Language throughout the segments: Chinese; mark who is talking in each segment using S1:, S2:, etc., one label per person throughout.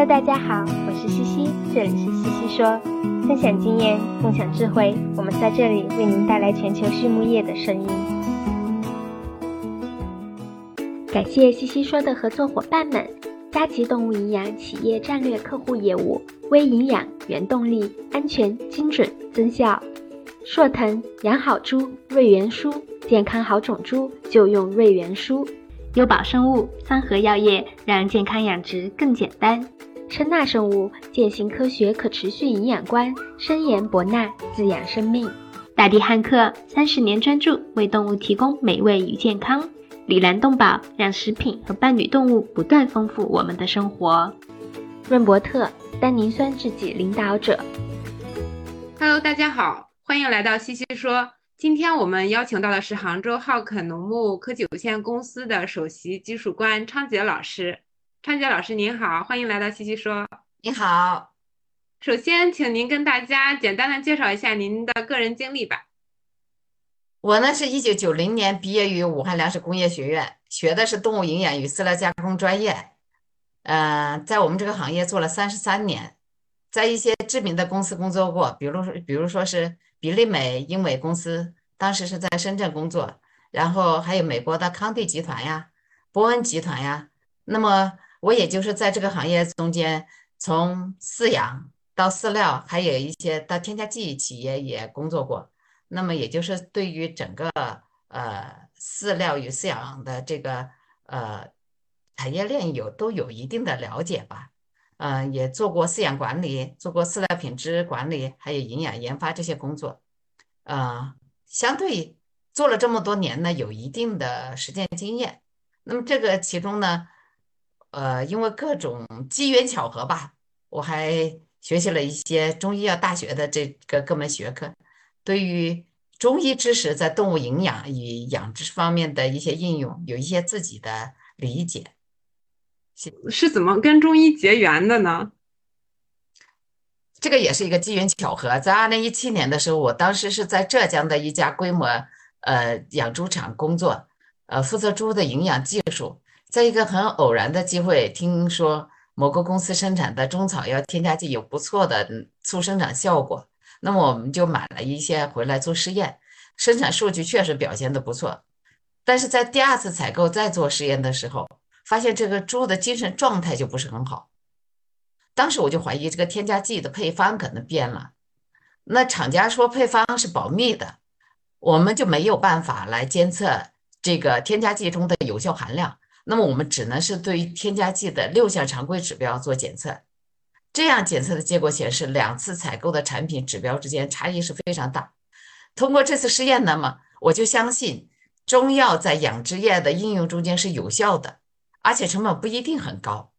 S1: Hello，大家好，我是西西，这里是西西说，分享经验，共享智慧，我们在这里为您带来全球畜牧业的声音。感谢西西说的合作伙伴们：佳吉动物营养企业战略客户业务、微营养、原动力、安全、精准、增效；硕腾养好猪，瑞元舒，健康好种猪就用瑞元舒。优宝生物、三和药业让健康养殖更简单。称纳生物践行科学可持续营养观，深研博纳滋养生命。大地汉克三十年专注为动物提供美味与健康。里兰动宝让食品和伴侣动物不断丰富我们的生活。润伯特单宁酸制剂领导者。
S2: Hello，大家好，欢迎来到西西说。今天我们邀请到的是杭州浩肯农牧科技有限公司的首席技术官昌杰老师。昌杰老师您好，欢迎来到西西说。
S3: 你好，
S2: 首先请您跟大家简单的介绍一下您的个人经历吧。
S3: 我呢是一九九零年毕业于武汉粮食工业学院，学的是动物营养与饲料加工专业。嗯，在我们这个行业做了三十三年，在一些知名的公司工作过，比如说，比如说是。比利美英伟公司当时是在深圳工作，然后还有美国的康帝集团呀、波恩集团呀。那么我也就是在这个行业中间，从饲养到饲料，还有一些到添加剂企业也工作过。那么也就是对于整个呃饲料与饲养的这个呃产业链有都有一定的了解吧。嗯，也做过饲养管理，做过饲料品质管理，还有营养研发这些工作。呃，相对做了这么多年呢，有一定的实践经验。那么这个其中呢，呃，因为各种机缘巧合吧，我还学习了一些中医药大学的这个各门学科，对于中医知识在动物营养与养殖方面的一些应用，有一些自己的理解。
S2: 是怎么跟中医结缘的呢？
S3: 这个也是一个机缘巧合。在二零一七年的时候，我当时是在浙江的一家规模呃养猪场工作，呃负责猪的营养技术。在一个很偶然的机会，听说某个公司生产的中草药添加剂有不错的促生长效果，那么我们就买了一些回来做试验，生产数据确实表现的不错。但是在第二次采购再做实验的时候，发现这个猪的精神状态就不是很好，当时我就怀疑这个添加剂的配方可能变了。那厂家说配方是保密的，我们就没有办法来监测这个添加剂中的有效含量。那么我们只能是对于添加剂的六项常规指标做检测。这样检测的结果显示，两次采购的产品指标之间差异是非常大。通过这次试验，那么我就相信中药在养殖业的应用中间是有效的。而且成本不一定很高，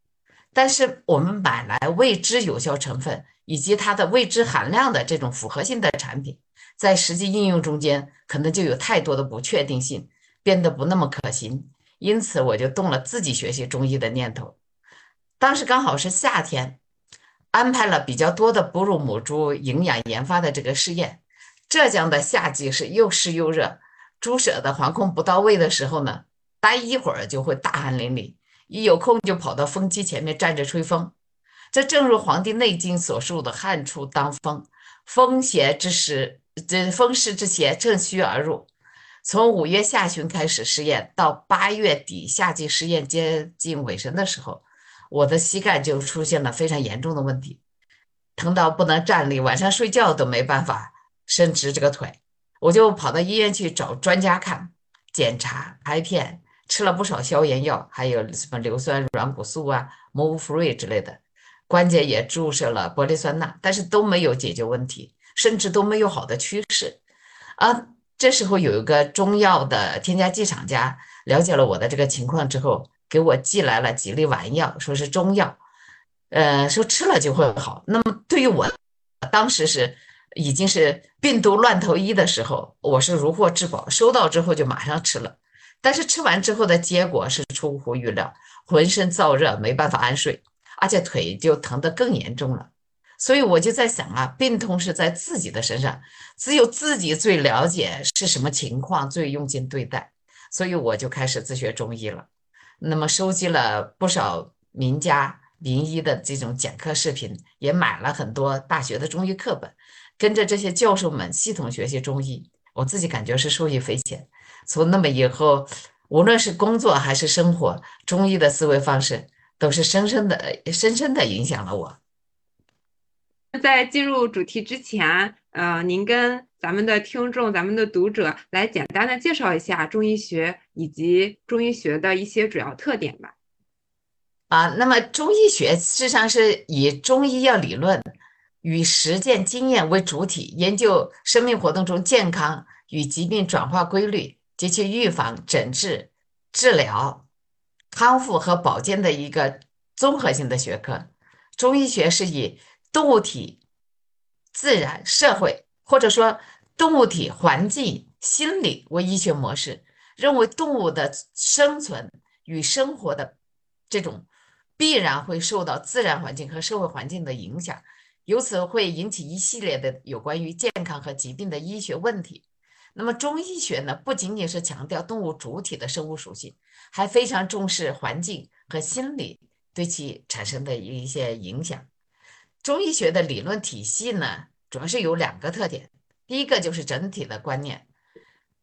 S3: 但是我们买来未知有效成分以及它的未知含量的这种复合性的产品，在实际应用中间可能就有太多的不确定性，变得不那么可行。因此，我就动了自己学习中医的念头。当时刚好是夏天，安排了比较多的哺乳母猪营养研发的这个试验。浙江的夏季是又湿又热，猪舍的防控不到位的时候呢。待一会儿就会大汗淋漓，一有空就跑到风机前面站着吹风。这正如《黄帝内经》所述的“汗出当风”，风邪之时，这风湿之邪趁虚而入。从五月下旬开始试验，到八月底夏季试验接近尾声的时候，我的膝盖就出现了非常严重的问题，疼到不能站立，晚上睡觉都没办法伸直这个腿。我就跑到医院去找专家看检查拍片。吃了不少消炎药，还有什么硫酸软骨素啊、摩福瑞之类的，关节也注射了玻璃酸钠，但是都没有解决问题，甚至都没有好的趋势。啊，这时候有一个中药的添加剂厂家了解了我的这个情况之后，给我寄来了几粒丸药，说是中药，呃，说吃了就会好。那么对于我，当时是已经是病毒乱投医的时候，我是如获至宝，收到之后就马上吃了。但是吃完之后的结果是出乎预料，浑身燥热，没办法安睡，而且腿就疼得更严重了。所以我就在想啊，病痛是在自己的身上，只有自己最了解是什么情况，最用心对待。所以我就开始自学中医了。那么收集了不少名家名医的这种讲课视频，也买了很多大学的中医课本，跟着这些教授们系统学习中医。我自己感觉是受益匪浅。从那么以后，无论是工作还是生活，中医的思维方式都是深深的、深深的影响了我。
S2: 在进入主题之前，呃，您跟咱们的听众、咱们的读者来简单的介绍一下中医学以及中医学的一些主要特点吧。
S3: 啊，那么中医学事实上是以中医药理论与实践经验为主体，研究生命活动中健康与疾病转化规律及其预防、诊治、治疗、康复和保健的一个综合性的学科。中医学是以动物体、自然、社会，或者说动物体、环境、心理为医学模式，认为动物的生存与生活的这种必然会受到自然环境和社会环境的影响，由此会引起一系列的有关于健康和疾病的医学问题。那么中医学呢，不仅仅是强调动物主体的生物属性，还非常重视环境和心理对其产生的一些影响。中医学的理论体系呢，主要是有两个特点。第一个就是整体的观念，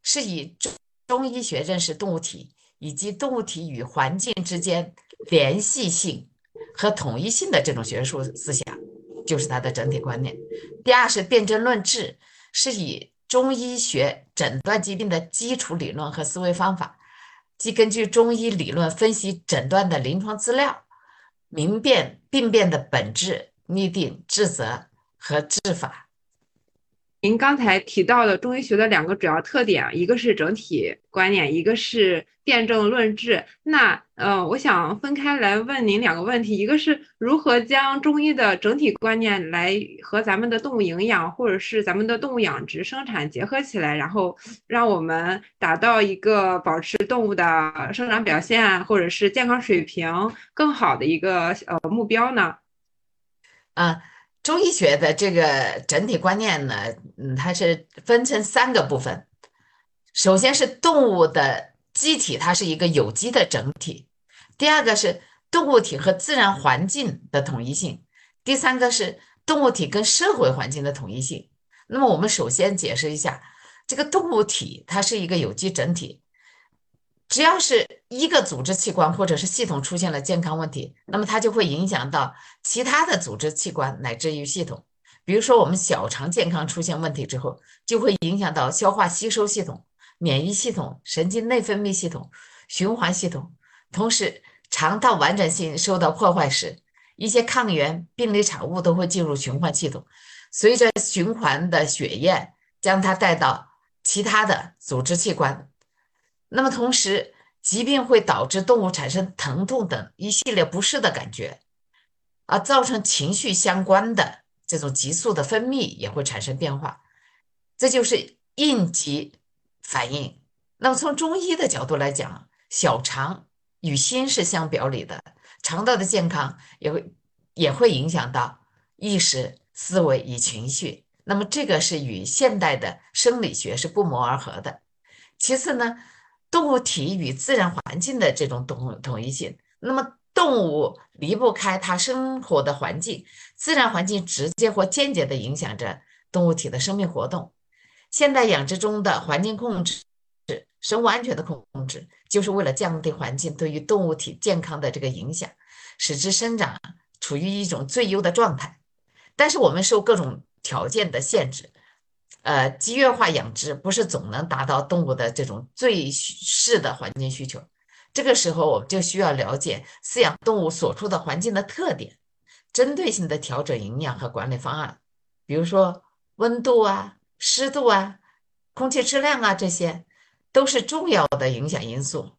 S3: 是以中中医学认识动物体以及动物体与环境之间联系性和统一性的这种学术思想，就是它的整体观念。第二是辨证论治，是以中医学诊断疾病的基础理论和思维方法，即根据中医理论分析诊断的临床资料，明辨病变的本质。拟定治则和治法。
S2: 您刚才提到的中医学的两个主要特点，一个是整体观念，一个是辨证论治。那呃，我想分开来问您两个问题：一个是如何将中医的整体观念来和咱们的动物营养或者是咱们的动物养殖生产结合起来，然后让我们达到一个保持动物的生长表现或者是健康水平更好的一个呃目标呢？
S3: 啊，中医学的这个整体观念呢，嗯，它是分成三个部分。首先是动物的机体，它是一个有机的整体；第二个是动物体和自然环境的统一性；第三个是动物体跟社会环境的统一性。那么我们首先解释一下，这个动物体它是一个有机整体。只要是一个组织器官或者是系统出现了健康问题，那么它就会影响到其他的组织器官乃至于系统。比如说，我们小肠健康出现问题之后，就会影响到消化吸收系统、免疫系统、神经内分泌系统、循环系统。同时，肠道完整性受到破坏时，一些抗原、病理产物都会进入循环系统，随着循环的血液将它带到其他的组织器官。那么同时，疾病会导致动物产生疼痛等一系列不适的感觉，啊，造成情绪相关的这种激素的分泌也会产生变化，这就是应急反应。那么从中医的角度来讲，小肠与心是相表里的，肠道的健康也会也会影响到意识、思维与情绪。那么这个是与现代的生理学是不谋而合的。其次呢？动物体与自然环境的这种统统一性，那么动物离不开它生活的环境，自然环境直接或间接地影响着动物体的生命活动。现代养殖中的环境控制、生物安全的控制，就是为了降低环境对于动物体健康的这个影响，使之生长处于一种最优的状态。但是我们受各种条件的限制。呃，集约化养殖不是总能达到动物的这种最适的环境需求。这个时候，我们就需要了解饲养动物所处的环境的特点，针对性的调整营养和管理方案。比如说，温度啊、湿度啊、空气质量啊，这些都是重要的影响因素。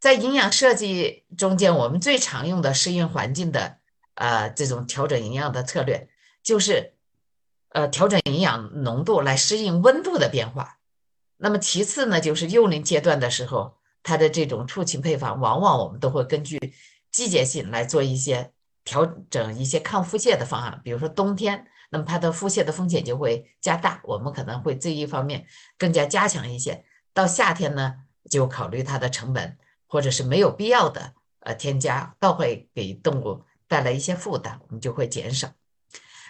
S3: 在营养设计中间，我们最常用的适应环境的呃这种调整营养的策略，就是。呃，调整营养浓度来适应温度的变化。那么其次呢，就是幼龄阶段的时候，它的这种畜禽配方，往往我们都会根据季节性来做一些调整，一些抗腹泻的方案。比如说冬天，那么它的腹泻的风险就会加大，我们可能会这一方面更加加强一些。到夏天呢，就考虑它的成本，或者是没有必要的呃添加，倒会给动物带来一些负担，我们就会减少。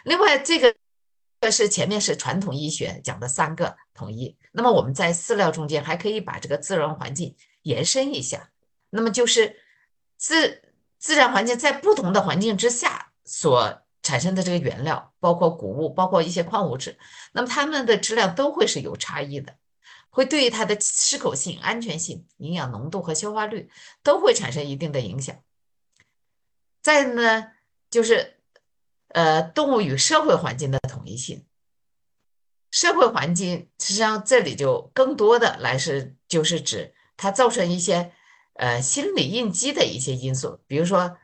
S3: 另外，这个这是前面是传统医学讲的三个统一，那么我们在饲料中间还可以把这个自然环境延伸一下，那么就是自自然环境在不同的环境之下所产生的这个原料，包括谷物，包括一些矿物质，那么它们的质量都会是有差异的。会对于它的适口性、安全性、营养浓度和消化率都会产生一定的影响。再呢，就是呃，动物与社会环境的统一性。社会环境实际上这里就更多的来是就是指它造成一些呃心理应激的一些因素，比如说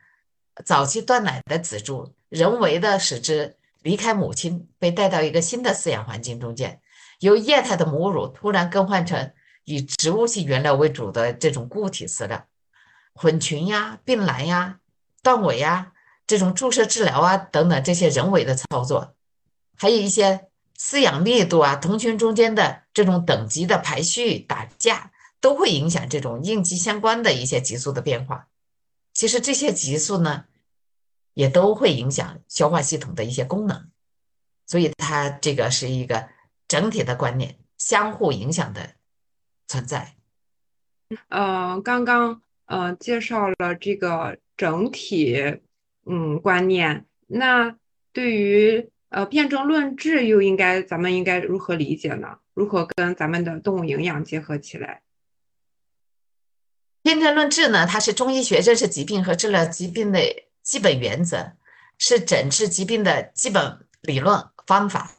S3: 早期断奶的仔猪，人为的使之离开母亲，被带到一个新的饲养环境中间。由液态的母乳突然更换成以植物性原料为主的这种固体饲料，混群呀、并栏呀、断尾呀，这种注射治疗啊等等这些人为的操作，还有一些饲养力度啊、同群中间的这种等级的排序、打架，都会影响这种应激相关的一些激素的变化。其实这些激素呢，也都会影响消化系统的一些功能，所以它这个是一个。整体的观念相互影响的存在。
S2: 呃，刚刚呃介绍了这个整体嗯观念，那对于呃辩证论治又应该咱们应该如何理解呢？如何跟咱们的动物营养结合起来？
S3: 辩证论治呢，它是中医学认识疾病和治疗疾病的基本原则，是诊治疾病的基本理论方法。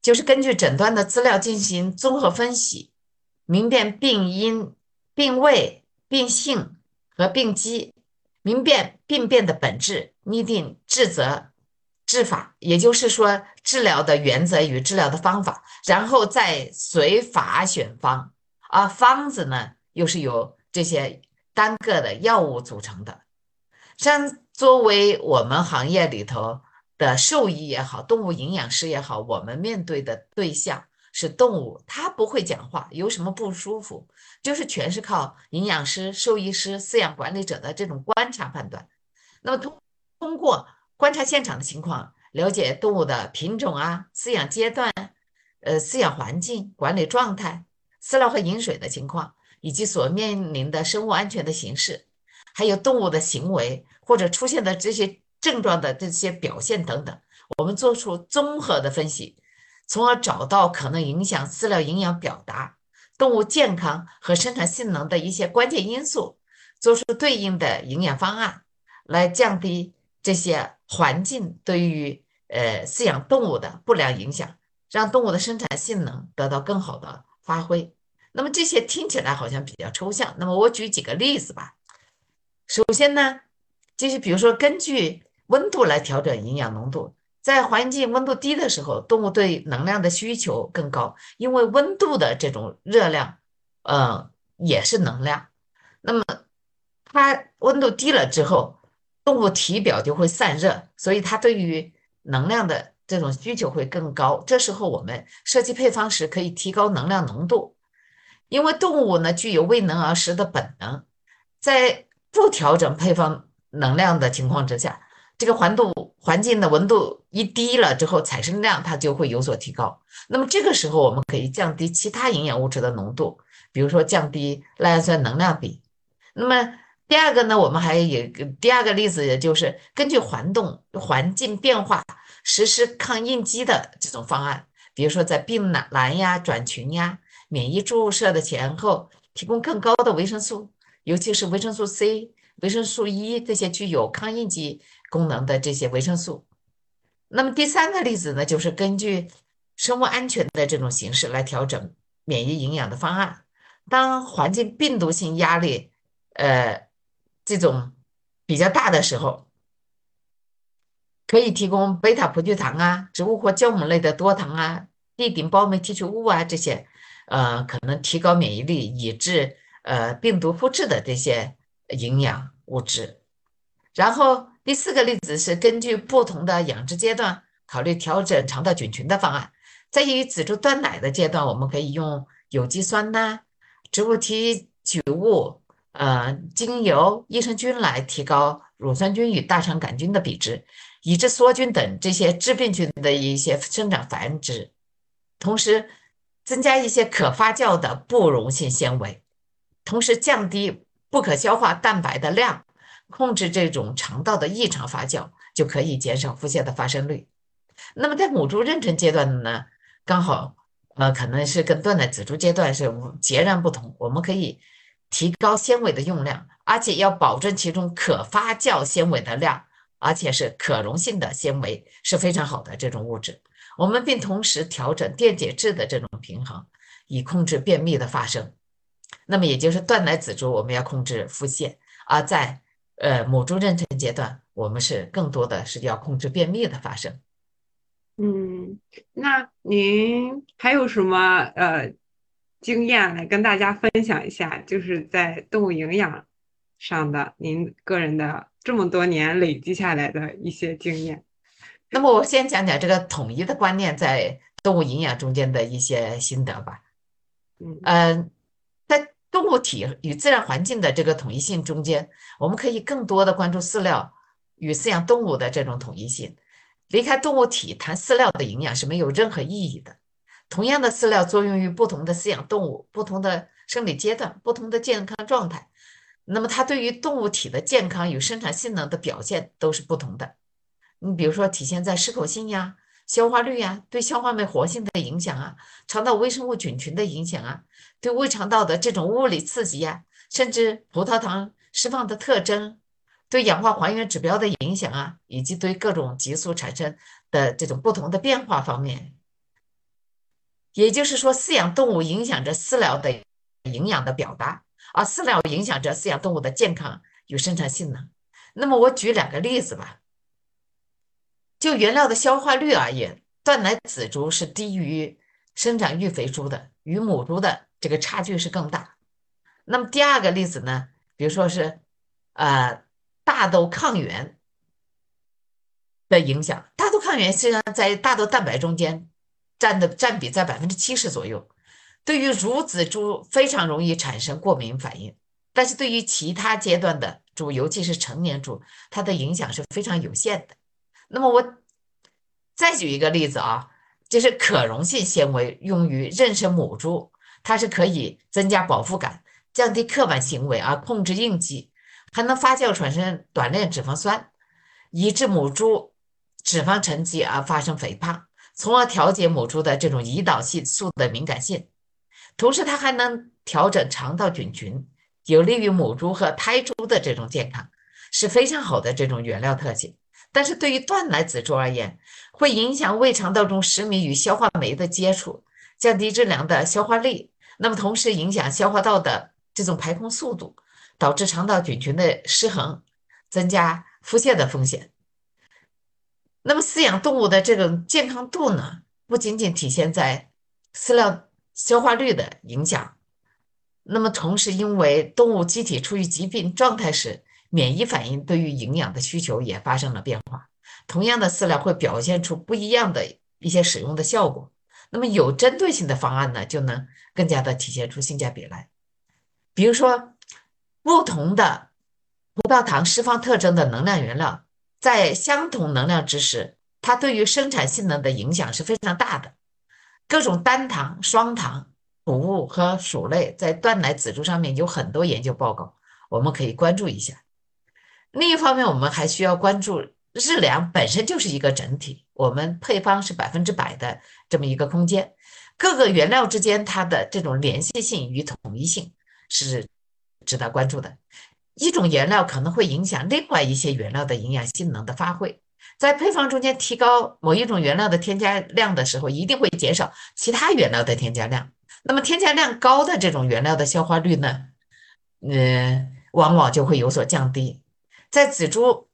S3: 就是根据诊断的资料进行综合分析，明辨病因、病位、病性和病机，明辨病变的本质，拟定治则、治法，也就是说治疗的原则与治疗的方法，然后再随法选方。而方子呢，又是由这些单个的药物组成的。像作为我们行业里头。的兽医也好，动物营养师也好，我们面对的对象是动物，它不会讲话，有什么不舒服，就是全是靠营养师、兽医师、饲养管理者的这种观察判断。那么通通过观察现场的情况，了解动物的品种啊、饲养阶段、呃饲养环境、管理状态、饲料和饮水的情况，以及所面临的生物安全的形式，还有动物的行为或者出现的这些。症状的这些表现等等，我们做出综合的分析，从而找到可能影响饲料营养表达、动物健康和生产性能的一些关键因素，做出对应的营养方案，来降低这些环境对于呃饲养动物的不良影响，让动物的生产性能得到更好的发挥。那么这些听起来好像比较抽象，那么我举几个例子吧。首先呢，就是比如说根据温度来调整营养浓度，在环境温度低的时候，动物对能量的需求更高，因为温度的这种热量，呃，也是能量。那么它温度低了之后，动物体表就会散热，所以它对于能量的这种需求会更高。这时候我们设计配方时可以提高能量浓度，因为动物呢具有为能而食的本能，在不调整配方能量的情况之下。这个环度环境的温度一低了之后，产生量它就会有所提高。那么这个时候，我们可以降低其他营养物质的浓度，比如说降低赖氨酸能量比。那么第二个呢，我们还有第二个例子，也就是根据环动环境变化实施抗应激的这种方案，比如说在病栏呀、转群呀、免疫注射的前后提供更高的维生素，尤其是维生素 C、维生素 E 这些具有抗应激。功能的这些维生素，那么第三个例子呢，就是根据生物安全的这种形式来调整免疫营养的方案。当环境病毒性压力，呃，这种比较大的时候，可以提供贝塔葡聚糖啊、植物或酵母类的多糖啊、地顶孢酶提取物啊这些，呃，可能提高免疫力、抑制呃病毒复制的这些营养物质，然后。第四个例子是根据不同的养殖阶段考虑调整肠道菌群的方案。在于仔猪断奶的阶段，我们可以用有机酸呐、植物提取物、呃精油、益生菌来提高乳酸菌与大肠杆菌的比值，抑制梭菌等这些致病菌的一些生长繁殖，同时增加一些可发酵的不溶性纤维，同时降低不可消化蛋白的量，控制这种肠道的异常发酵，就可以减少腹泻的发生率。那么在母猪妊娠阶段呢，刚好呃可能是跟断奶仔猪阶段是截然不同，我们可以提高纤维的用量，而且要保证其中可发酵纤维的量，而且是可溶性的纤维是非常好的这种物质。我们并同时调整电解质的这种平衡，以控制便秘的发生。那么也就是断奶仔猪我们要控制腹泻，而在呃母猪妊娠阶段，我们是更多的是要控制便秘的发生。
S2: 嗯，那您还有什么呃经验来跟大家分享一下？就是在动物营养上的您个人的这么多年累积下来的一些经验。
S3: 那么我先讲讲这个统一的观念在动物营养中间的一些心得吧。
S2: 嗯
S3: 动物体与自然环境的这个统一性中间，我们可以更多的关注饲料与饲养动物的这种统一性。离开动物体谈饲料的营养是没有任何意义的。同样的饲料作用于不同的饲养动物、不同的生理阶段、不同的健康状态，那么它对于动物体的健康与生产性能的表现都是不同的。你比如说，体现在适口性呀、消化率呀、对消化酶活性的影响啊、肠道微生物菌群的影响啊、对胃肠道的这种物理刺激呀，甚至葡萄糖释放的特征。对氧化还原指标的影响啊，以及对各种激素产生的这种不同的变化方面，也就是说，饲养动物影响着饲料的营养的表达，而饲料影响着饲养动物的健康与生产性能。那么，我举两个例子吧。就原料的消化率而言，断奶仔猪是低于生长育肥猪的，与母猪的这个差距是更大。那么第二个例子呢，比如说是，呃。大豆抗原的影响，大豆抗原虽然在大豆蛋白中间占的占比在百分之七十左右，对于乳子猪非常容易产生过敏反应，但是对于其他阶段的猪，尤其是成年猪，它的影响是非常有限的。那么我再举一个例子啊，就是可溶性纤维用于妊娠母猪，它是可以增加饱腹感，降低刻板行为，而控制应激。还能发酵产生短链脂肪酸，抑制母猪脂肪沉积而发生肥胖，从而调节母猪的这种胰岛素的敏感性。同时，它还能调整肠道菌群，有利于母猪和胎猪的这种健康，是非常好的这种原料特性。但是对于断奶仔猪而言，会影响胃肠道中食糜与消化酶的接触，降低质量的消化力，那么同时影响消化道的这种排空速度。导致肠道菌群的失衡，增加腹泻的风险。那么饲养动物的这种健康度呢，不仅仅体现在饲料消化率的影响，那么同时因为动物机体处于疾病状态时，免疫反应对于营养的需求也发生了变化。同样的饲料会表现出不一样的一些使用的效果。那么有针对性的方案呢，就能更加的体现出性价比来。比如说。不同的葡萄糖释放特征的能量原料，在相同能量值时，它对于生产性能的影响是非常大的。各种单糖、双糖、谷物和薯类在断奶仔猪上面有很多研究报告，我们可以关注一下。另一方面，我们还需要关注日粮本身就是一个整体，我们配方是百分之百的这么一个空间，各个原料之间它的这种联系性与统一性是。值得关注的一种原料可能会影响另外一些原料的营养性能的发挥。在配方中间提高某一种原料的添加量的时候，一定会减少其他原料的添加量。那么添加量高的这种原料的消化率呢？嗯，往往就会有所降低。在仔猪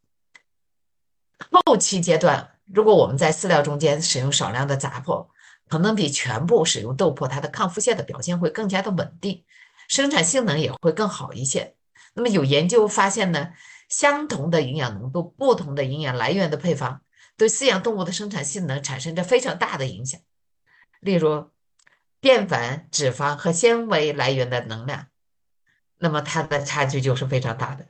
S3: 后期阶段，如果我们在饲料中间使用少量的杂粕，可能比全部使用豆粕，它的抗腹泻的表现会更加的稳定。生产性能也会更好一些。那么有研究发现呢，相同的营养浓度，不同的营养来源的配方，对饲养动物的生产性能产生着非常大的影响。例如，淀粉、脂肪和纤维来源的能量。那么它的差距就是非常大的。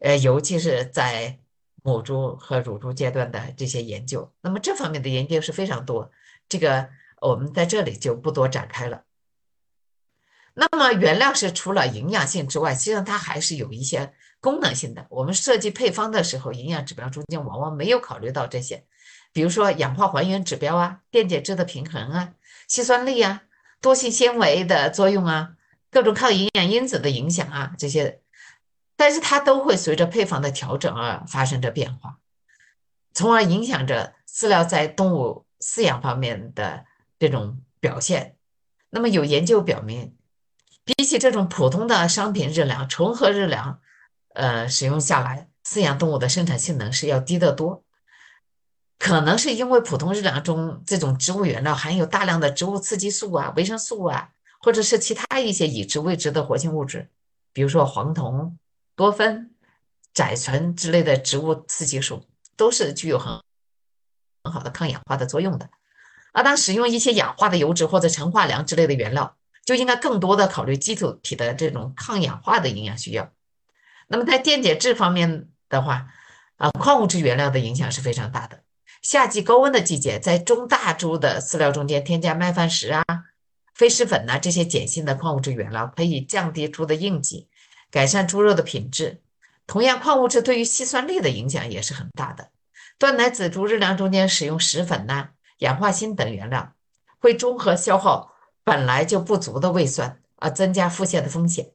S3: 呃，尤其是在母猪和乳猪阶段的这些研究，那么这方面的研究是非常多，这个我们在这里就不多展开了。那么原料是除了营养性之外，实际上它还是有一些功能性的。我们设计配方的时候，营养指标中间往往没有考虑到这些，比如说氧化还原指标啊、电解质的平衡啊、硒酸粒啊、多性纤维的作用啊、各种抗营养因子的影响啊这些。但是它都会随着配方的调整而发生着变化，从而影响着饲料在动物饲养方面的这种表现。那么有研究表明，比起这种普通的商品日粮，重合日粮，呃，使用下来，饲养动物的生产性能是要低得多。可能是因为普通日粮中这种植物原料含有大量的植物刺激素啊、维生素啊，或者是其他一些已知未知的活性物质，比如说黄酮。多酚、甾醇之类的植物刺激素都是具有很很好的抗氧化的作用的。而当使用一些氧化的油脂或者陈化粮之类的原料，就应该更多的考虑基础体的这种抗氧化的营养需要。那么在电解质方面的话，啊，矿物质原料的影响是非常大的。夏季高温的季节，在中大猪的饲料中间添加麦饭石啊、飞石粉呐这些碱性的矿物质原料，可以降低猪的应激。改善猪肉的品质，同样，矿物质对于硒酸力的影响也是很大的。断奶仔猪日粮中间使用石粉呐、氧化锌等原料，会综合消耗本来就不足的胃酸，而增加腹泻的风险。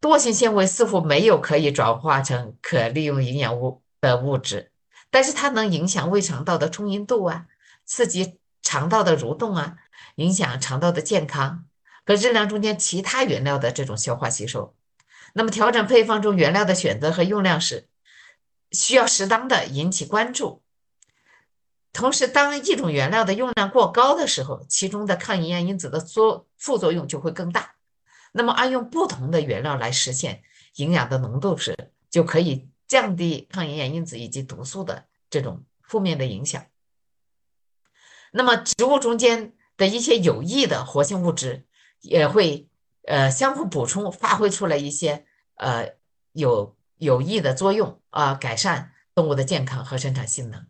S3: 惰性纤维似乎没有可以转化成可利用营养物的物质，但是它能影响胃肠道的充盈度啊，刺激肠道的蠕动啊，影响肠道的健康和日粮中间其他原料的这种消化吸收。那么，调整配方中原料的选择和用量时，需要适当的引起关注。同时，当一种原料的用量过高的时候，其中的抗营养因子的作副作用就会更大。那么，按用不同的原料来实现营养的浓度时，就可以降低抗营养因子以及毒素的这种负面的影响。那么，植物中间的一些有益的活性物质也会。呃，相互补充，发挥出来一些呃有有益的作用啊，改善动物的健康和生产性能。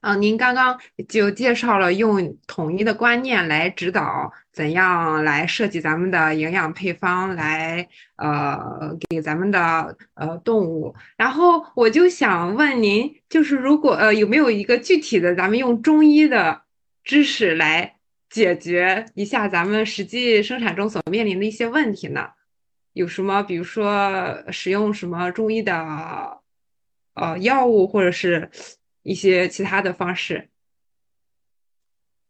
S2: 啊，您刚刚就介绍了用统一的观念来指导怎样来设计咱们的营养配方，来呃给咱们的呃动物。然后我就想问您，就是如果呃有没有一个具体的，咱们用中医的知识来。解决一下咱们实际生产中所面临的一些问题呢？有什么，比如说使用什么中医的呃药物，或者是一些其他的方式？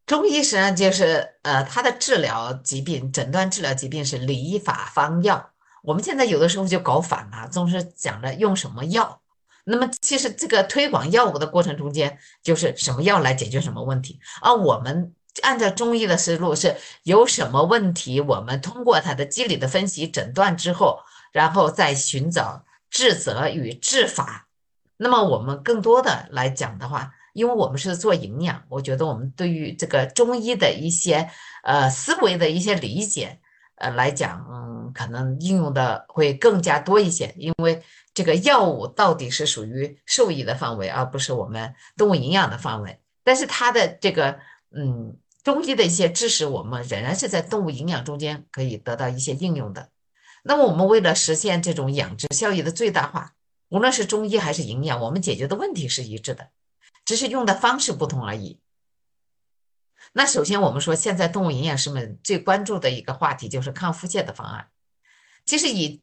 S3: 中医实际上就是呃，它的治疗疾病、诊断治疗疾病是理法方药。我们现在有的时候就搞反了，总是讲着用什么药。那么其实这个推广药物的过程中间，就是什么药来解决什么问题，而我们。按照中医的思路，是有什么问题，我们通过它的机理的分析、诊断之后，然后再寻找治则与治法。那么我们更多的来讲的话，因为我们是做营养，我觉得我们对于这个中医的一些呃思维的一些理解，呃来讲，嗯，可能应用的会更加多一些。因为这个药物到底是属于兽医的范围，而不是我们动物营养的范围。但是它的这个，嗯。中医的一些知识，我们仍然是在动物营养中间可以得到一些应用的。那么，我们为了实现这种养殖效益的最大化，无论是中医还是营养，我们解决的问题是一致的，只是用的方式不同而已。那首先，我们说现在动物营养师们最关注的一个话题就是抗腹泻的方案。其实，以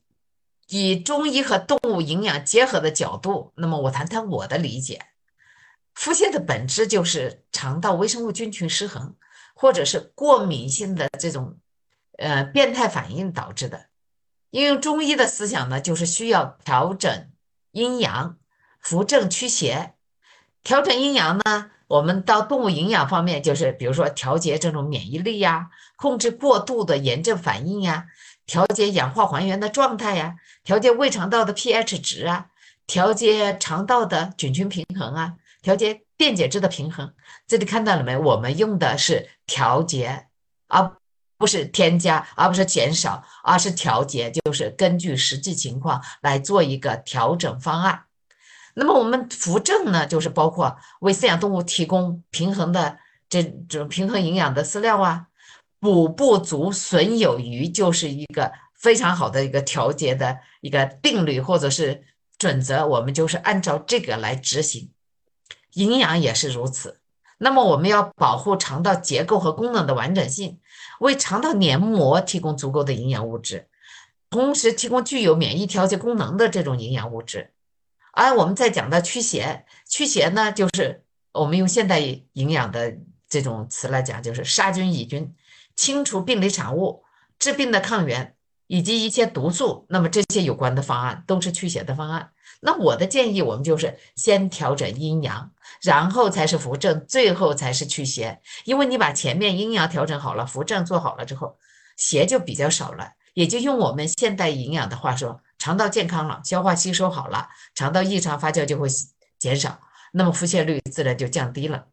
S3: 以中医和动物营养结合的角度，那么我谈谈我的理解：腹泻的本质就是肠道微生物菌群失衡。或者是过敏性的这种，呃，变态反应导致的。应用中医的思想呢，就是需要调整阴阳，扶正驱邪。调整阴阳呢，我们到动物营养方面，就是比如说调节这种免疫力呀，控制过度的炎症反应呀，调节氧化还原的状态呀，调节胃肠道的 pH 值啊，调节肠道的菌群平衡啊，调节。电解质的平衡，这里看到了没？我们用的是调节，而不是添加，而不是减少，而是调节，就是根据实际情况来做一个调整方案。那么我们扶正呢，就是包括为饲养动物提供平衡的这种平衡营养的饲料啊，补不足损有余，就是一个非常好的一个调节的一个定律或者是准则，我们就是按照这个来执行。营养也是如此。那么我们要保护肠道结构和功能的完整性，为肠道黏膜提供足够的营养物质，同时提供具有免疫调节功能的这种营养物质。而我们在讲到驱邪，驱邪呢，就是我们用现代营养的这种词来讲，就是杀菌抑菌，清除病理产物，治病的抗原以及一些毒素。那么这些有关的方案都是驱邪的方案。那我的建议，我们就是先调整阴阳，然后才是扶正，最后才是去邪。因为你把前面阴阳调整好了，扶正做好了之后，邪就比较少了。也就用我们现代营养的话说，肠道健康了，消化吸收好了，肠道异常发酵就会减少，那么腹泻率自然就降低了。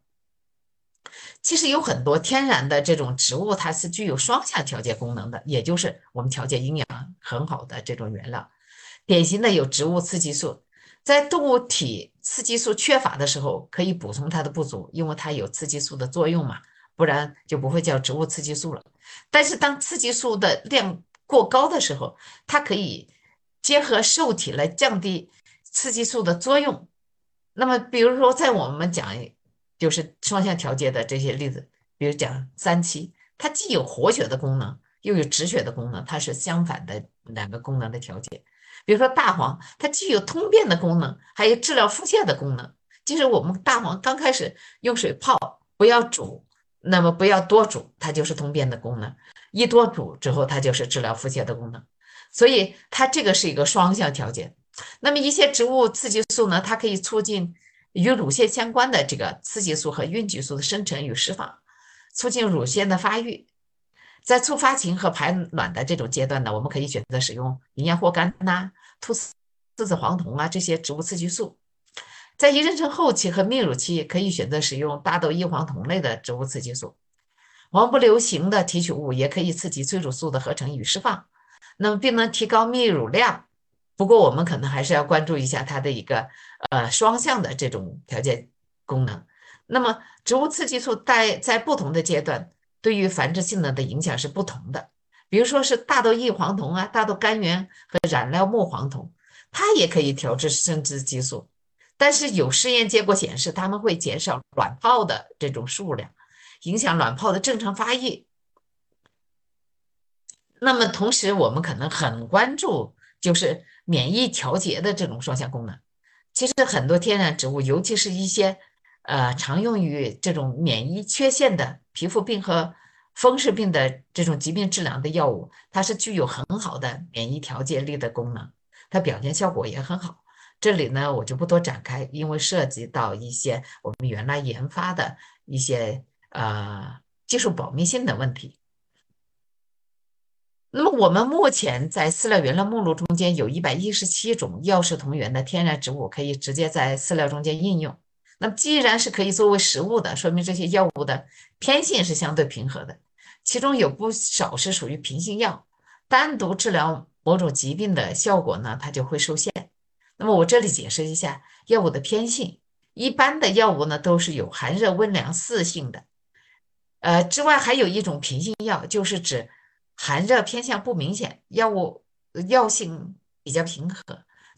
S3: 其实有很多天然的这种植物，它是具有双向调节功能的，也就是我们调节阴阳很好的这种原料。典型的有植物雌激素，在动物体雌激素缺乏的时候，可以补充它的不足，因为它有雌激素的作用嘛，不然就不会叫植物雌激素了。但是当雌激素的量过高的时候，它可以结合受体来降低雌激素的作用。那么，比如说在我们讲就是双向调节的这些例子，比如讲三七，它既有活血的功能，又有止血的功能，它是相反的两个功能的调节。比如说大黄，它既有通便的功能，还有治疗腹泻的功能。就是我们大黄刚开始用水泡，不要煮，那么不要多煮，它就是通便的功能；一多煮之后，它就是治疗腹泻的功能。所以它这个是一个双向调节。那么一些植物刺激素呢，它可以促进与乳腺相关的这个雌激素和孕激素的生成与释放，促进乳腺的发育。在促发情和排卵的这种阶段呢，我们可以选择使用营养货苷呐、兔四子黄酮啊这些植物刺激素。在一妊娠后期和泌乳期，可以选择使用大豆异黄酮类的植物雌激素。王不留行的提取物也可以刺激催乳素的合成与释放，那么并能提高泌乳量。不过我们可能还是要关注一下它的一个呃双向的这种调节功能。那么植物刺激素在在不同的阶段。对于繁殖性能的影响是不同的，比如说是大豆异黄酮啊、大豆甘源和染料木黄酮，它也可以调制生殖激素，但是有试验结果显示，它们会减少卵泡的这种数量，影响卵泡的正常发育。那么同时，我们可能很关注就是免疫调节的这种双向功能。其实很多天然植物，尤其是一些。呃，常用于这种免疫缺陷的皮肤病和风湿病的这种疾病治疗的药物，它是具有很好的免疫调节力的功能，它表现效果也很好。这里呢，我就不多展开，因为涉及到一些我们原来研发的一些呃技术保密性的问题。那么，我们目前在饲料原料目录中间有一百一十七种药食同源的天然植物，可以直接在饲料中间应用。那么既然是可以作为食物的，说明这些药物的偏性是相对平和的，其中有不少是属于平性药，单独治疗某种疾病的效果呢，它就会受限。那么我这里解释一下药物的偏性，一般的药物呢都是有寒热温凉四性的，呃，之外还有一种平性药，就是指寒热偏向不明显，药物药性比较平和。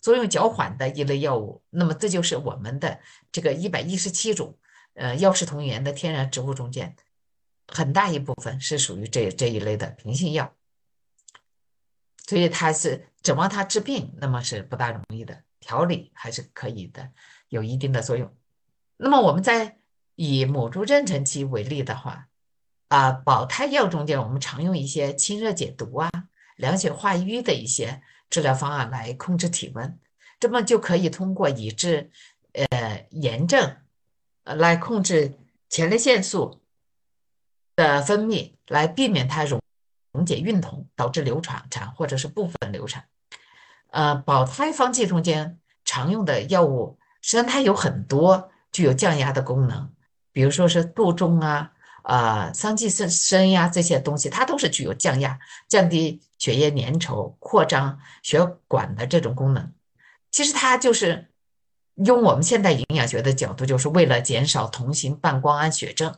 S3: 作用较缓的一类药物，那么这就是我们的这个一百一十七种，呃，药食同源的天然植物中间，很大一部分是属于这这一类的平性药，所以它是指望它治病，那么是不大容易的，调理还是可以的，有一定的作用。那么我们在以母猪妊娠期为例的话，啊，保胎药中间我们常用一些清热解毒啊、凉血化瘀的一些。治疗方案来控制体温，这么就可以通过抑制呃炎症，呃来控制前列腺素的分泌，来避免它溶溶解孕酮，导致流产产或者是部分流产。呃，保胎方剂中间常用的药物，实际上它有很多具有降压的功能，比如说是杜仲啊、呃桑寄生呀这些东西，它都是具有降压、降低血液粘稠、扩张血管的这种功能。其实它就是用我们现代营养学的角度，就是为了减少同型半胱氨血症，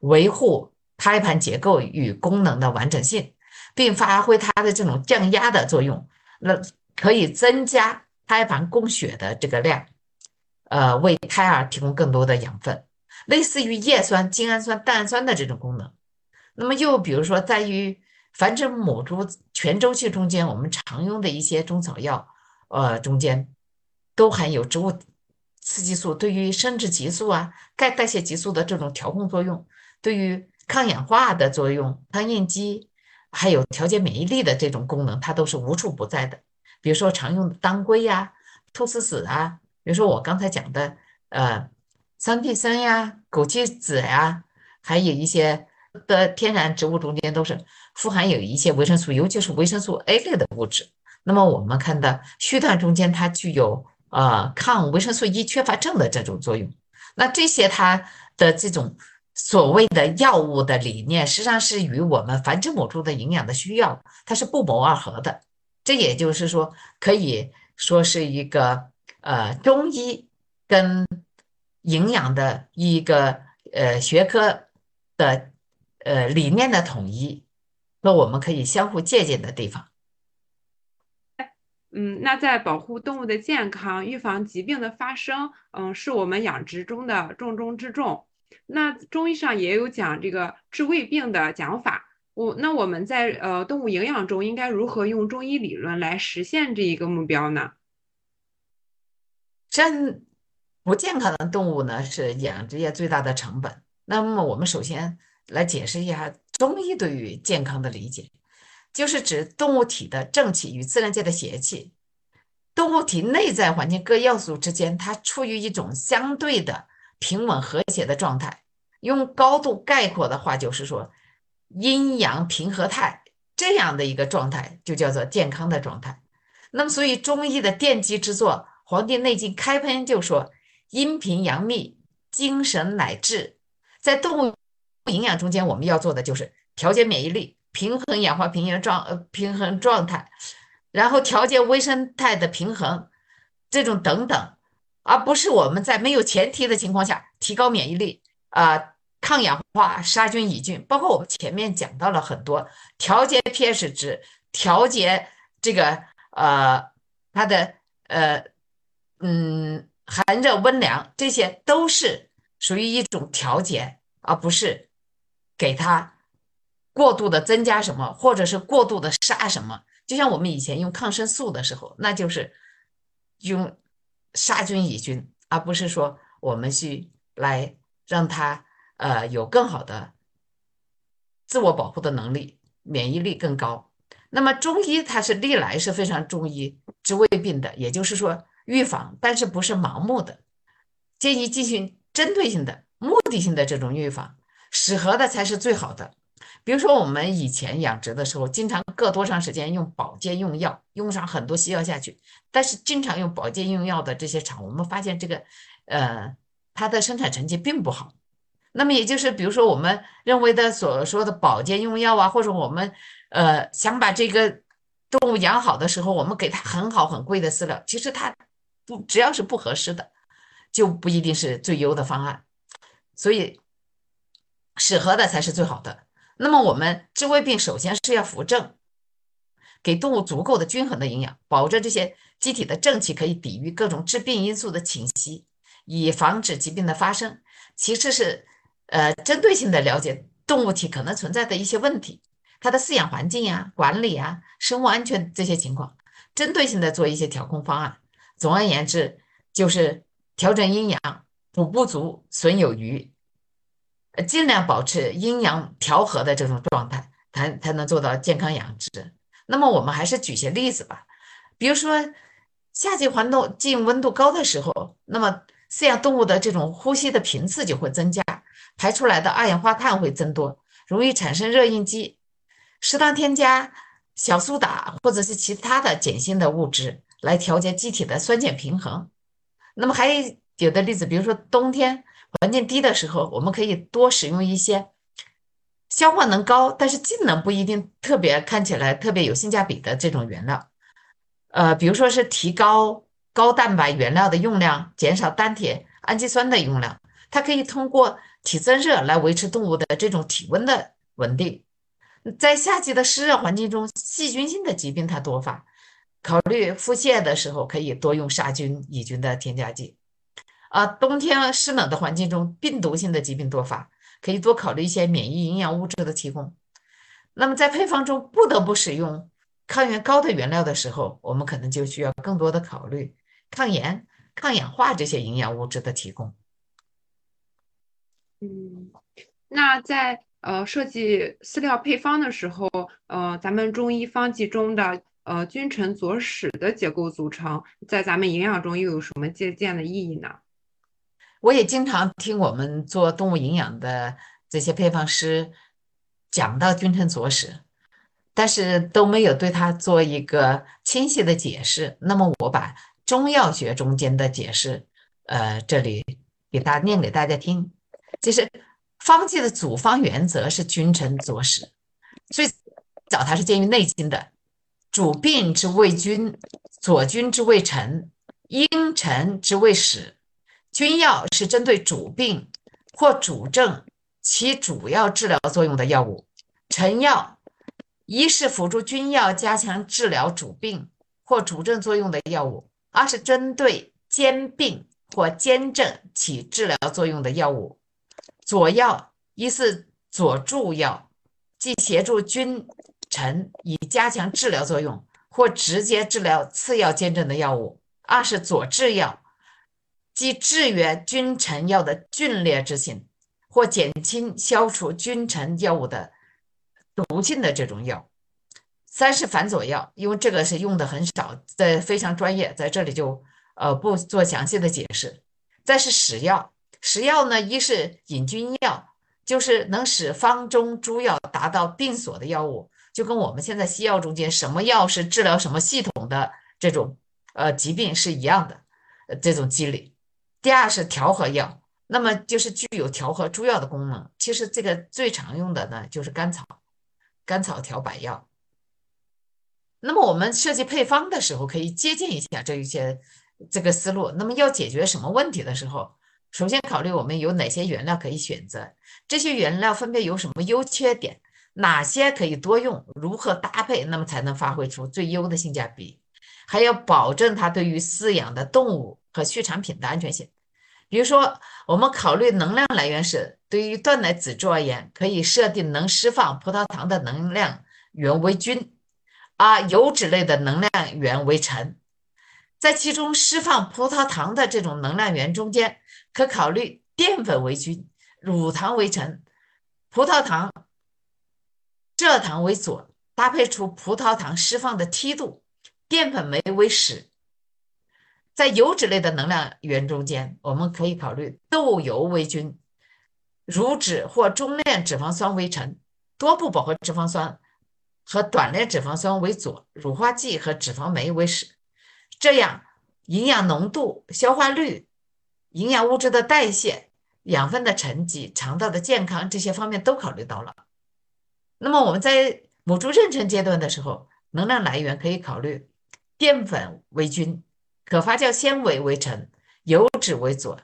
S3: 维护胎盘结构与功能的完整性，并发挥它的这种降压的作用。那可以增加胎盘供血的这个量，呃，为胎儿提供更多的养分，类似于叶酸、精氨酸、蛋氨酸的这种功能。那么又比如说，在于繁殖母猪全周期中间，我们常用的一些中草药，呃，中间都含有植物雌激素，对于生殖激素啊、钙代谢激素的这种调控作用，对于抗氧化的作用、抗应激，还有调节免疫力的这种功能，它都是无处不在的。比如说常用的当归呀、菟丝子啊，比如说我刚才讲的，呃，桑寄生呀、枸杞子呀，还有一些的天然植物中间都是富含有一些维生素，尤其是维生素 A 类的物质。那么我们看到须断中间它具有呃抗维生素 E 缺乏症的这种作用。那这些它的这种所谓的药物的理念，实际上是与我们繁殖母猪的营养的需要，它是不谋而合的。这也就是说，可以说是一个呃中医跟营养的一个呃学科的呃理念的统一，那我们可以相互借鉴的地方。
S2: 嗯，那在保护动物的健康、预防疾病的发生，嗯，是我们养殖中的重中之重。那中医上也有讲这个治胃病的讲法。我那我们在呃动物营养中应该如何用中医理论来实现这一个目标呢？
S3: 这不健康的动物呢是养殖业最大的成本。那么我们首先来解释一下中医对于健康的理解，就是指动物体的正气与自然界的邪气，动物体内在环境各要素之间，它处于一种相对的平稳和谐的状态。用高度概括的话，就是说。阴阳平和态这样的一个状态，就叫做健康的状态。那么，所以中医的奠基之作《黄帝内经》开篇就说：“阴平阳秘，精神乃治。”在动物营养中间，我们要做的就是调节免疫力，平衡氧化平衡状呃平衡状态，然后调节微生态的平衡，这种等等，而不是我们在没有前提的情况下提高免疫力啊。抗氧化、杀菌抑菌，包括我们前面讲到了很多调节 pH 值、调节这个呃它的呃嗯寒热温凉，这些都是属于一种调节，而不是给它过度的增加什么，或者是过度的杀什么。就像我们以前用抗生素的时候，那就是用杀菌抑菌，而不是说我们去来让它。呃，有更好的自我保护的能力，免疫力更高。那么中医它是历来是非常中医治胃病的，也就是说预防，但是不是盲目的，建议进行针对性的、目的性的这种预防，适合的才是最好的。比如说我们以前养殖的时候，经常隔多长时间用保健用药，用上很多西药下去，但是经常用保健用药的这些厂，我们发现这个呃它的生产成绩并不好。那么也就是，比如说我们认为的所说的保健用药啊，或者我们呃想把这个动物养好的时候，我们给它很好很贵的饲料，其实它不只要是不合适的，就不一定是最优的方案。所以适合的才是最好的。那么我们治胃病，首先是要扶正，给动物足够的均衡的营养，保证这些机体的正气可以抵御各种致病因素的侵袭，以防止疾病的发生。其次是。呃，针对性的了解动物体可能存在的一些问题，它的饲养环境呀、管理啊、生物安全这些情况，针对性的做一些调控方案。总而言之，就是调整阴阳，补不足，损有余，尽量保持阴阳调和的这种状态，才才能做到健康养殖。那么我们还是举些例子吧，比如说夏季环境温度高的时候，那么饲养动物的这种呼吸的频次就会增加。排出来的二氧化碳会增多，容易产生热应激。适当添加小苏打或者是其他的碱性的物质来调节机体的酸碱平衡。那么还有的例子，比如说冬天环境低的时候，我们可以多使用一些消化能高，但是技能不一定特别看起来特别有性价比的这种原料。呃，比如说是提高高蛋白原料的用量，减少单铁、氨基酸的用量，它可以通过体增热来维持动物的这种体温的稳定。在夏季的湿热环境中，细菌性的疾病它多发，考虑腹泻的时候可以多用杀菌抑菌的添加剂。啊，冬天湿冷的环境中，病毒性的疾病多发，可以多考虑一些免疫营养物质的提供。那么在配方中不得不使用。抗原高的原料的时候，我们可能就需要更多的考虑抗炎、抗氧化这些营养物质的提供。
S2: 嗯，那在呃设计饲料配方的时候，呃，咱们中医方剂中的呃君臣佐使的结构组成，在咱们营养中又有什么借鉴的意义呢？
S3: 我也经常听我们做动物营养的这些配方师讲到君臣佐使。但是都没有对它做一个清晰的解释。那么我把中药学中间的解释，呃，这里给大家念给大家听。就是方剂的组方原则是君臣佐使，最早它是建于《内经》的，主病之谓君，佐君之谓臣，因臣之谓使。君药是针对主病或主症起主要治疗作用的药物，臣药。一是辅助君药加强治疗主病或主症作用的药物；二是针对兼病或兼症起治疗作用的药物。佐药一是佐助药，即协助君臣以加强治疗作用或直接治疗次要兼症的药物；二是佐治药，即制约君臣药的峻烈之性或减轻消除君臣药物的。毒性的这种药，三是反佐药，因为这个是用的很少，在非常专业，在这里就呃不做详细的解释。再是使药，使药呢，一是引君药，就是能使方中诸药达到定所的药物，就跟我们现在西药中间什么药是治疗什么系统的这种呃疾病是一样的，呃这种机理。第二是调和药，那么就是具有调和诸药的功能。其实这个最常用的呢就是甘草。甘草调百药，那么我们设计配方的时候可以借鉴一下这一些这个思路。那么要解决什么问题的时候，首先考虑我们有哪些原料可以选择，这些原料分别有什么优缺点，哪些可以多用，如何搭配，那么才能发挥出最优的性价比，还要保证它对于饲养的动物和畜产品的安全性。比如说，我们考虑能量来源是，对于断奶仔猪而言，可以设定能释放葡萄糖的能量源为菌，而油脂类的能量源为尘。在其中释放葡萄糖的这种能量源中间，可考虑淀粉为菌，乳糖为尘，葡萄糖、蔗糖为佐，搭配出葡萄糖释放的梯度，淀粉酶为使。在油脂类的能量源中间，我们可以考虑豆油为君，乳脂或中链脂肪酸为臣，多不饱和脂肪酸和短链脂肪酸为佐，乳化剂和脂肪酶为使。这样，营养浓度、消化率、营养物质的代谢、养分的沉积、肠道的健康这些方面都考虑到了。那么我们在母猪妊娠阶段的时候，能量来源可以考虑淀粉为君。可发酵纤维为成，油脂为佐。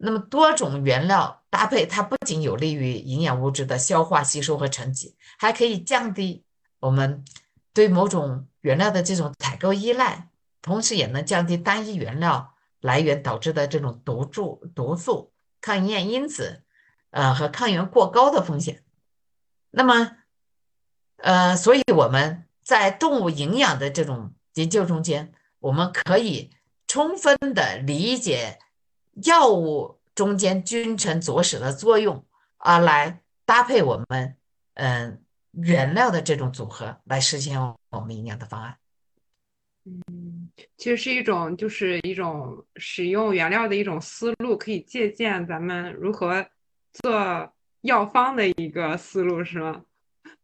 S3: 那么多种原料搭配，它不仅有利于营养物质的消化吸收和沉积，还可以降低我们对某种原料的这种采购依赖，同时也能降低单一原料来源导致的这种毒素、毒素、抗营养因子，呃和抗原过高的风险。那么，呃，所以我们在动物营养的这种研究中间。我们可以充分的理解药物中间君臣佐使的作用，啊来搭配我们嗯原料的这种组合，来实现我们营养的方案。
S2: 嗯，其实是一种就是一种使用原料的一种思路，可以借鉴咱们如何做药方的一个思路，是吗？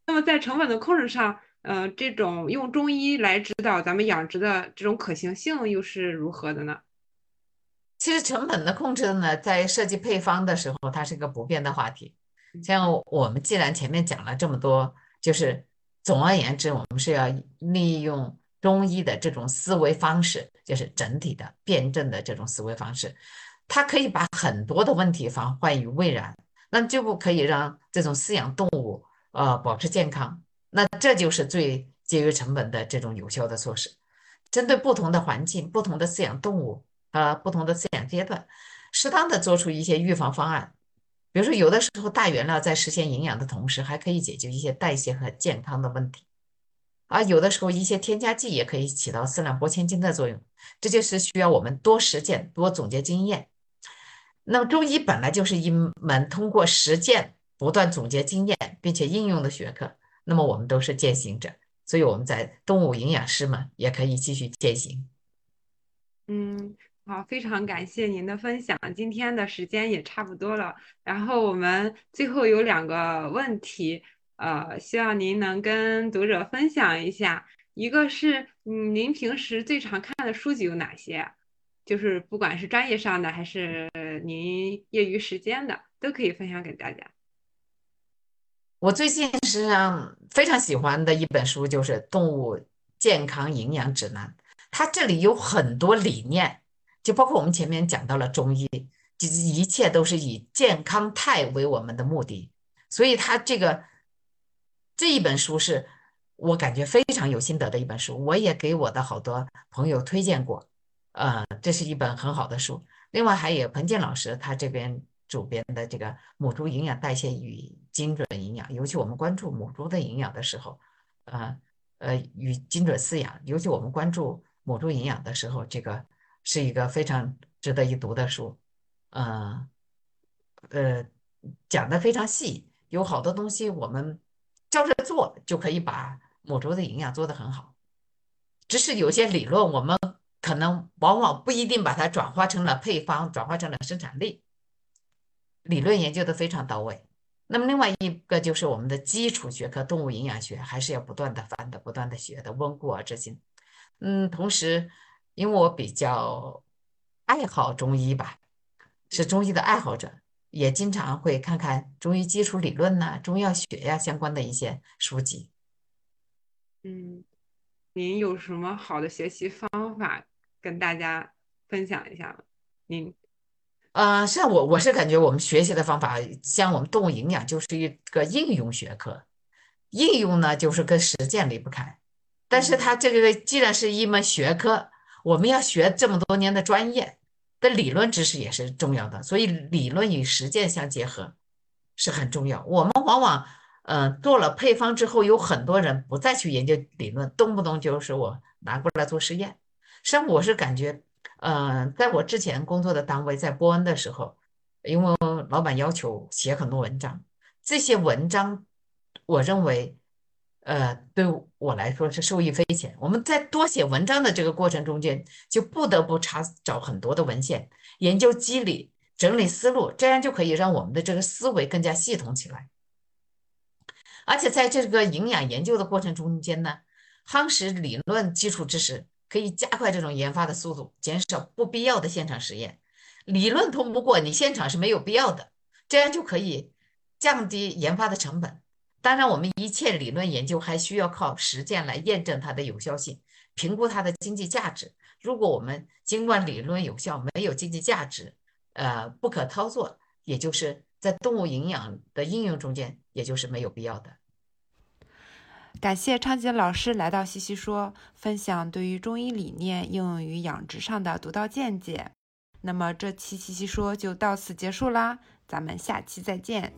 S2: 那么在成本的控制上。呃，这种用中医来指导咱们养殖的这种可行性又是如何的呢？
S3: 其实成本的控制呢，在设计配方的时候，它是一个不变的话题。像我们既然前面讲了这么多，就是总而言之，我们是要利用中医的这种思维方式，就是整体的辩证的这种思维方式，它可以把很多的问题防患于未然，那就不可以让这种饲养动物呃保持健康，那这就是最节约成本的这种有效的措施。针对不同的环境、不同的饲养动物啊、不同的饲养阶段，适当的做出一些预防方案。比如说，有的时候大原料在实现营养的同时，还可以解决一些代谢和健康的问题。啊，有的时候一些添加剂也可以起到四两拨千斤的作用。这就是需要我们多实践、多总结经验。那么，中医本来就是一门通过实践不断总结经验并且应用的学科。那么，我们都是践行者。所以我们在动物营养师们也可以继续践行。
S2: 嗯，好，非常感谢您的分享。今天的时间也差不多了，然后我们最后有两个问题，呃，希望您能跟读者分享一下。一个是，嗯，您平时最常看的书籍有哪些？就是不管是专业上的还是您业余时间的，都可以分享给大家。
S3: 我最近实际上非常喜欢的一本书就是《动物健康营养指南》，它这里有很多理念，就包括我们前面讲到了中医，就是一切都是以健康态为我们的目的，所以它这个这一本书是我感觉非常有心得的一本书，我也给我的好多朋友推荐过，呃，这是一本很好的书。另外还有彭健老师他这边。主编的这个母猪营养代谢与精准营养，尤其我们关注母猪的营养的时候，呃呃与精准饲养，尤其我们关注母猪营养的时候，这个是一个非常值得一读的书，呃呃讲的非常细，有好多东西我们照着做就可以把母猪的营养做得很好，只是有些理论我们可能往往不一定把它转化成了配方，转化成了生产力。理论研究的非常到位，那么另外一个就是我们的基础学科动物营养学，还是要不断的翻的，不断的学的，温故而知新。嗯，同时，因为我比较爱好中医吧，是中医的爱好者，也经常会看看中医基础理论呐、中药学呀相关的一些书籍。
S2: 嗯，您有什么好的学习方法跟大家分享一下吗？您？
S3: 呃，像我我是感觉我们学习的方法，像我们动物营养就是一个应用学科，应用呢就是跟实践离不开。但是它这个既然是一门学科，我们要学这么多年的专业的理论知识也是重要的，所以理论与实践相结合是很重要。我们往往嗯做了配方之后，有很多人不再去研究理论，动不动就是我拿过来做实验。实际上我是感觉。嗯，在我之前工作的单位，在波恩的时候，因为老板要求写很多文章，这些文章，我认为，呃，对我来说是受益匪浅。我们在多写文章的这个过程中间，就不得不查找很多的文献，研究机理，整理思路，这样就可以让我们的这个思维更加系统起来。而且在这个营养研究的过程中间呢，夯实理论基础知识。可以加快这种研发的速度，减少不必要的现场实验。理论通不过，你现场是没有必要的，这样就可以降低研发的成本。当然，我们一切理论研究还需要靠实践来验证它的有效性，评估它的经济价值。如果我们尽管理论有效，没有经济价值，呃，不可操作，也就是在动物营养的应用中间，也就是没有必要的。
S4: 感谢昌吉老师来到西西说，分享对于中医理念应用于养殖上的独到见解。那么这期西西说就到此结束啦，咱们下期再见。